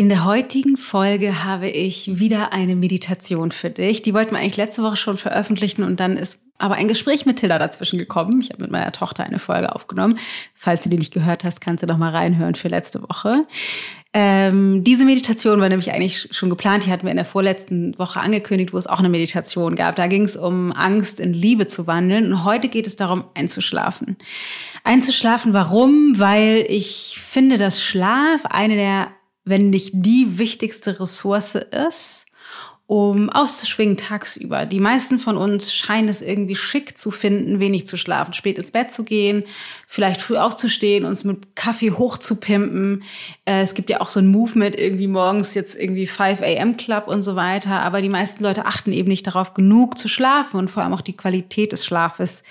In der heutigen Folge habe ich wieder eine Meditation für dich. Die wollten wir eigentlich letzte Woche schon veröffentlichen und dann ist aber ein Gespräch mit Tilda dazwischen gekommen. Ich habe mit meiner Tochter eine Folge aufgenommen. Falls du die nicht gehört hast, kannst du doch mal reinhören für letzte Woche. Ähm, diese Meditation war nämlich eigentlich schon geplant. Die hatten wir in der vorletzten Woche angekündigt, wo es auch eine Meditation gab. Da ging es um Angst in Liebe zu wandeln. Und heute geht es darum, einzuschlafen. Einzuschlafen, warum? Weil ich finde, dass Schlaf eine der, wenn nicht die wichtigste Ressource ist um auszuschwingen tagsüber. Die meisten von uns scheinen es irgendwie schick zu finden, wenig zu schlafen, spät ins Bett zu gehen, vielleicht früh aufzustehen, uns mit Kaffee hochzupimpen. Äh, es gibt ja auch so ein Movement irgendwie morgens jetzt irgendwie 5 a.m. Club und so weiter. Aber die meisten Leute achten eben nicht darauf, genug zu schlafen und vor allem auch die Qualität des Schlafes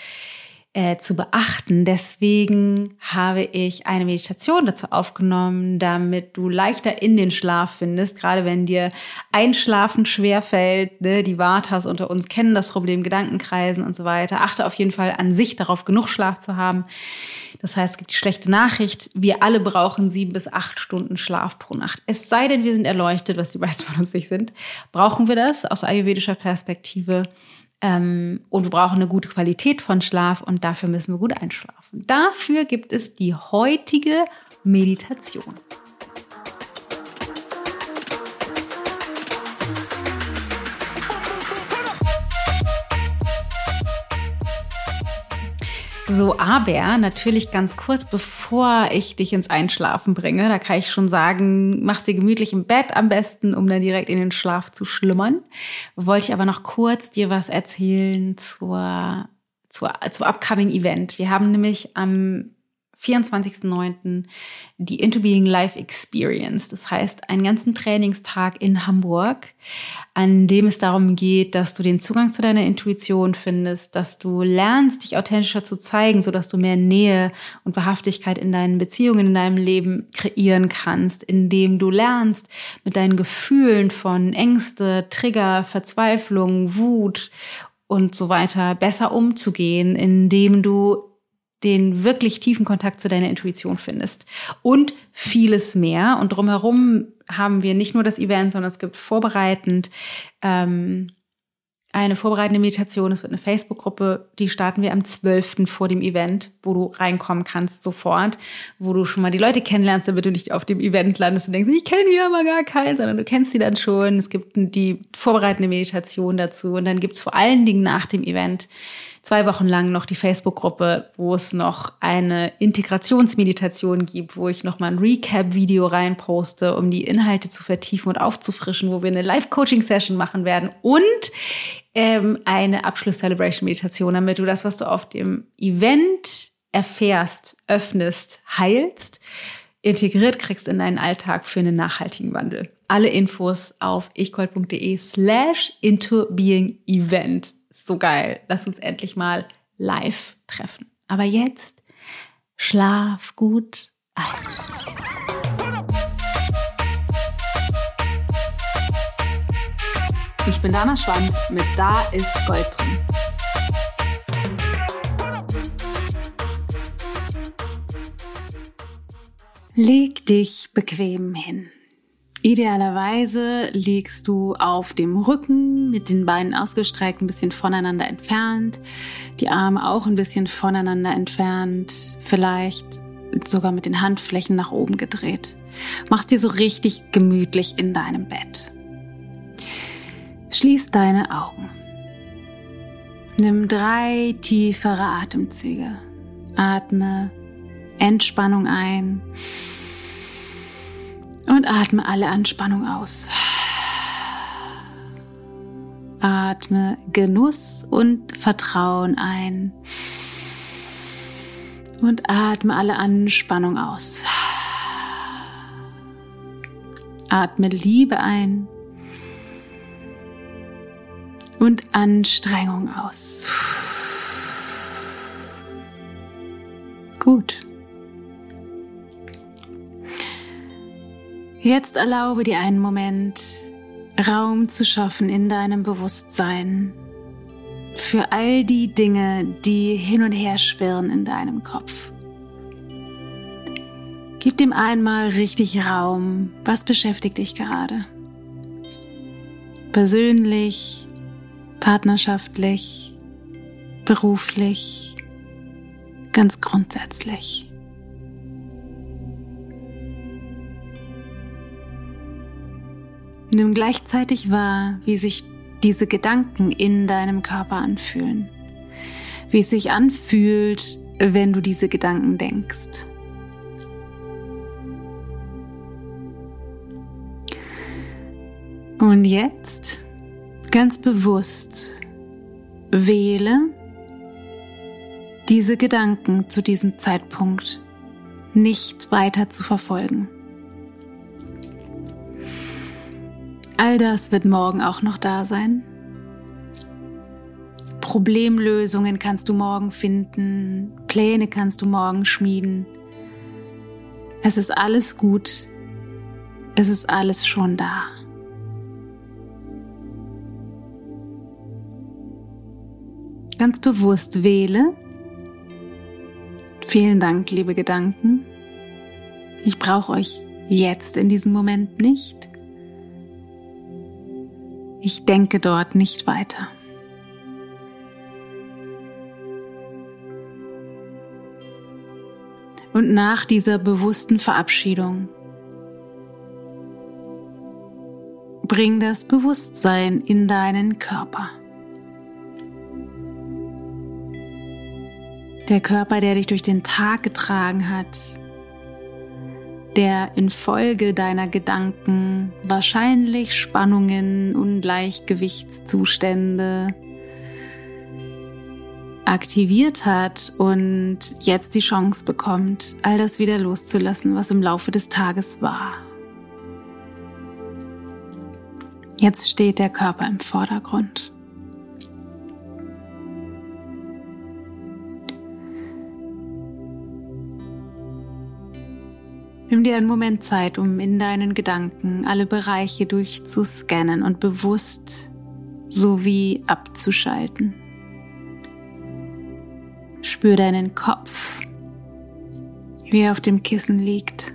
äh, zu beachten. Deswegen habe ich eine Meditation dazu aufgenommen, damit du leichter in den Schlaf findest, gerade wenn dir Einschlafen schwerfällt. Ne? Die Vatas unter uns kennen das Problem, Gedankenkreisen und so weiter. Achte auf jeden Fall an sich darauf, genug Schlaf zu haben. Das heißt, es gibt die schlechte Nachricht, wir alle brauchen sieben bis acht Stunden Schlaf pro Nacht. Es sei denn, wir sind erleuchtet, was die meisten von uns nicht sind. Brauchen wir das aus ayurvedischer Perspektive? Ähm, und wir brauchen eine gute Qualität von Schlaf und dafür müssen wir gut einschlafen. Dafür gibt es die heutige Meditation. So, aber natürlich ganz kurz, bevor ich dich ins Einschlafen bringe, da kann ich schon sagen, mach's dir gemütlich im Bett am besten, um dann direkt in den Schlaf zu schlummern. Wollte ich aber noch kurz dir was erzählen zur, zur, zur upcoming Event. Wir haben nämlich am 24.09. die Into Being Life Experience. Das heißt, einen ganzen Trainingstag in Hamburg, an dem es darum geht, dass du den Zugang zu deiner Intuition findest, dass du lernst, dich authentischer zu zeigen, sodass du mehr Nähe und Wahrhaftigkeit in deinen Beziehungen, in deinem Leben kreieren kannst, indem du lernst, mit deinen Gefühlen von Ängste, Trigger, Verzweiflung, Wut und so weiter besser umzugehen, indem du den wirklich tiefen Kontakt zu deiner Intuition findest. Und vieles mehr. Und drumherum haben wir nicht nur das Event, sondern es gibt vorbereitend ähm, eine vorbereitende Meditation. Es wird eine Facebook-Gruppe, die starten wir am 12. vor dem Event, wo du reinkommen kannst sofort, wo du schon mal die Leute kennenlernst, damit du nicht auf dem Event landest und denkst, ich kenne hier aber gar keinen, sondern du kennst sie dann schon. Es gibt die vorbereitende Meditation dazu und dann gibt's vor allen Dingen nach dem Event zwei Wochen lang noch die Facebook-Gruppe, wo es noch eine Integrationsmeditation gibt, wo ich noch mal ein Recap-Video reinposte, um die Inhalte zu vertiefen und aufzufrischen, wo wir eine Live-Coaching-Session machen werden und ähm, eine Abschluss-Celebration-Meditation, damit du das, was du auf dem Event erfährst, öffnest, heilst, integriert kriegst in deinen Alltag für einen nachhaltigen Wandel. Alle Infos auf ichgold.de slash into being event so geil. Lass uns endlich mal live treffen. Aber jetzt schlaf gut ein. Ich bin Dana Schwand mit Da ist Gold drin. Leg dich bequem hin. Idealerweise liegst du auf dem Rücken mit den Beinen ausgestreckt, ein bisschen voneinander entfernt, die Arme auch ein bisschen voneinander entfernt, vielleicht sogar mit den Handflächen nach oben gedreht. Machst dir so richtig gemütlich in deinem Bett. Schließ deine Augen. Nimm drei tiefere Atemzüge. Atme Entspannung ein und atme alle Anspannung aus. Atme Genuss und Vertrauen ein. Und atme alle Anspannung aus. Atme Liebe ein. Und Anstrengung aus. Gut. Jetzt erlaube dir einen Moment, Raum zu schaffen in deinem Bewusstsein für all die Dinge, die hin und her schwirren in deinem Kopf. Gib dem einmal richtig Raum. Was beschäftigt dich gerade? Persönlich, partnerschaftlich, beruflich, ganz grundsätzlich. Nimm gleichzeitig wahr, wie sich diese Gedanken in deinem Körper anfühlen. Wie es sich anfühlt, wenn du diese Gedanken denkst. Und jetzt ganz bewusst wähle diese Gedanken zu diesem Zeitpunkt nicht weiter zu verfolgen. All das wird morgen auch noch da sein. Problemlösungen kannst du morgen finden, Pläne kannst du morgen schmieden. Es ist alles gut, es ist alles schon da. ganz bewusst wähle. Vielen Dank, liebe Gedanken. Ich brauche euch jetzt in diesem Moment nicht. Ich denke dort nicht weiter. Und nach dieser bewussten Verabschiedung bring das Bewusstsein in deinen Körper. Der Körper, der dich durch den Tag getragen hat, der infolge deiner Gedanken wahrscheinlich Spannungen, Ungleichgewichtszustände aktiviert hat und jetzt die Chance bekommt, all das wieder loszulassen, was im Laufe des Tages war. Jetzt steht der Körper im Vordergrund. Nimm dir einen Moment Zeit, um in deinen Gedanken alle Bereiche durchzuscannen und bewusst sowie abzuschalten. Spür deinen Kopf, wie er auf dem Kissen liegt.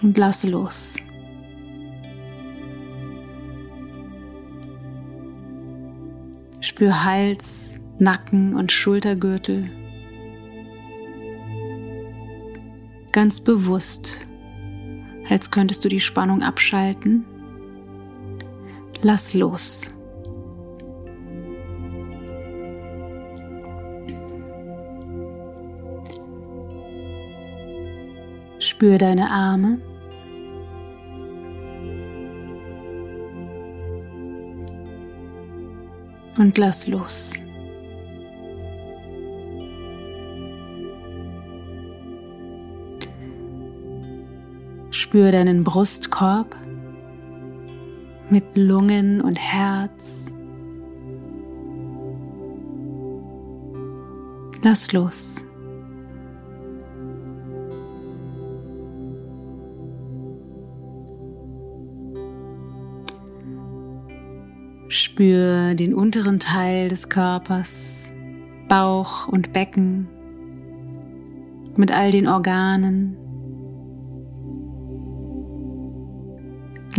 Und lass los. Spür Hals, Nacken und Schultergürtel. Ganz bewusst, als könntest du die Spannung abschalten. Lass los. Spür deine Arme. Und lass los. Spür deinen Brustkorb mit Lungen und Herz. Lass los. Spür den unteren Teil des Körpers, Bauch und Becken mit all den Organen,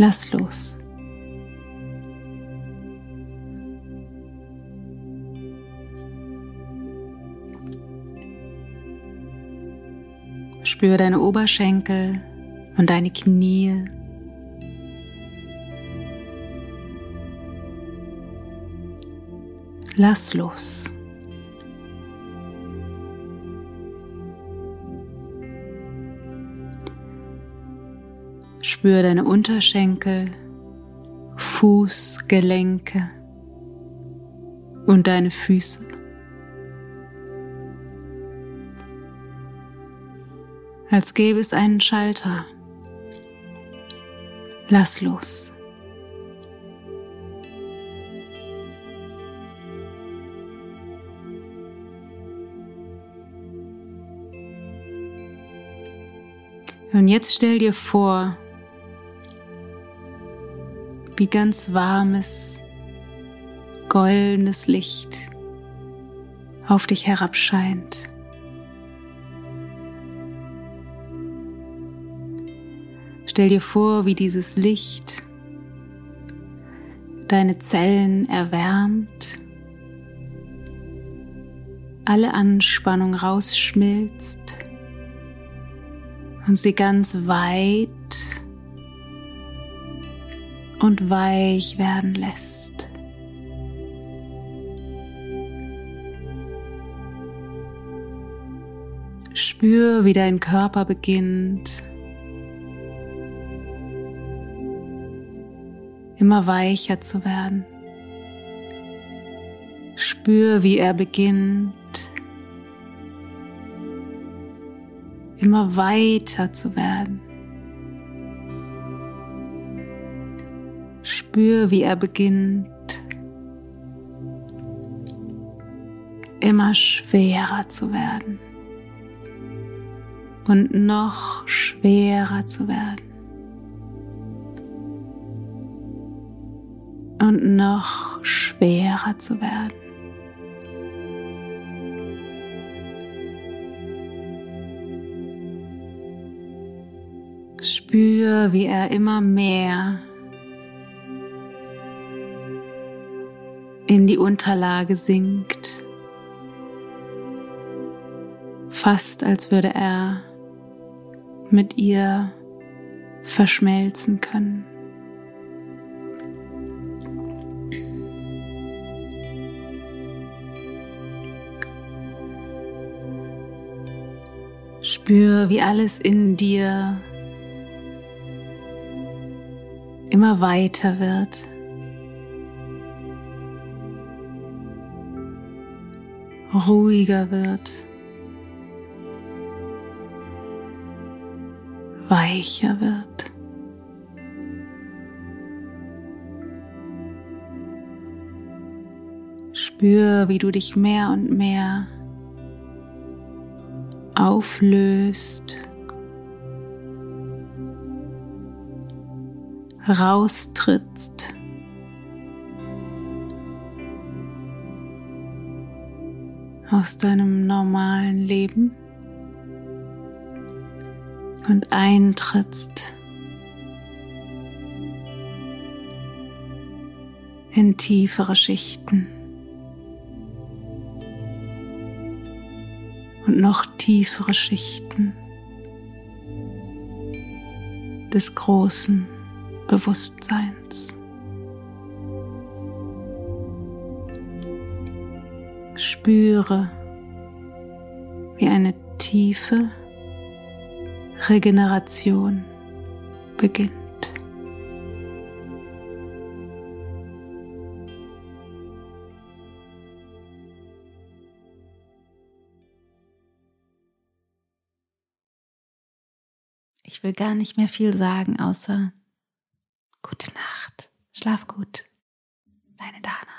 Lass los. Spür deine Oberschenkel und deine Knie. Lass los. Spür deine Unterschenkel, Fußgelenke und deine Füße. Als gäbe es einen Schalter. Lass los. Und jetzt stell dir vor, wie ganz warmes, goldenes Licht auf dich herabscheint. Stell dir vor, wie dieses Licht deine Zellen erwärmt, alle Anspannung rausschmilzt und sie ganz weit und weich werden lässt. Spür, wie dein Körper beginnt immer weicher zu werden. Spür, wie er beginnt, immer weiter zu werden. Spür, wie er beginnt, immer schwerer zu werden und noch schwerer zu werden. und noch schwerer zu werden. Spür, wie er immer mehr in die Unterlage sinkt, fast als würde er mit ihr verschmelzen können. Spür, wie alles in dir immer weiter wird. Ruhiger wird, weicher wird. Spür, wie du dich mehr und mehr auflöst, raustrittst. Aus deinem normalen Leben und eintrittst in tiefere Schichten. und noch tiefere Schichten des großen Bewusstseins. Spüre, wie eine tiefe Regeneration beginnt. Ich will gar nicht mehr viel sagen, außer gute Nacht, schlaf gut, deine Dana.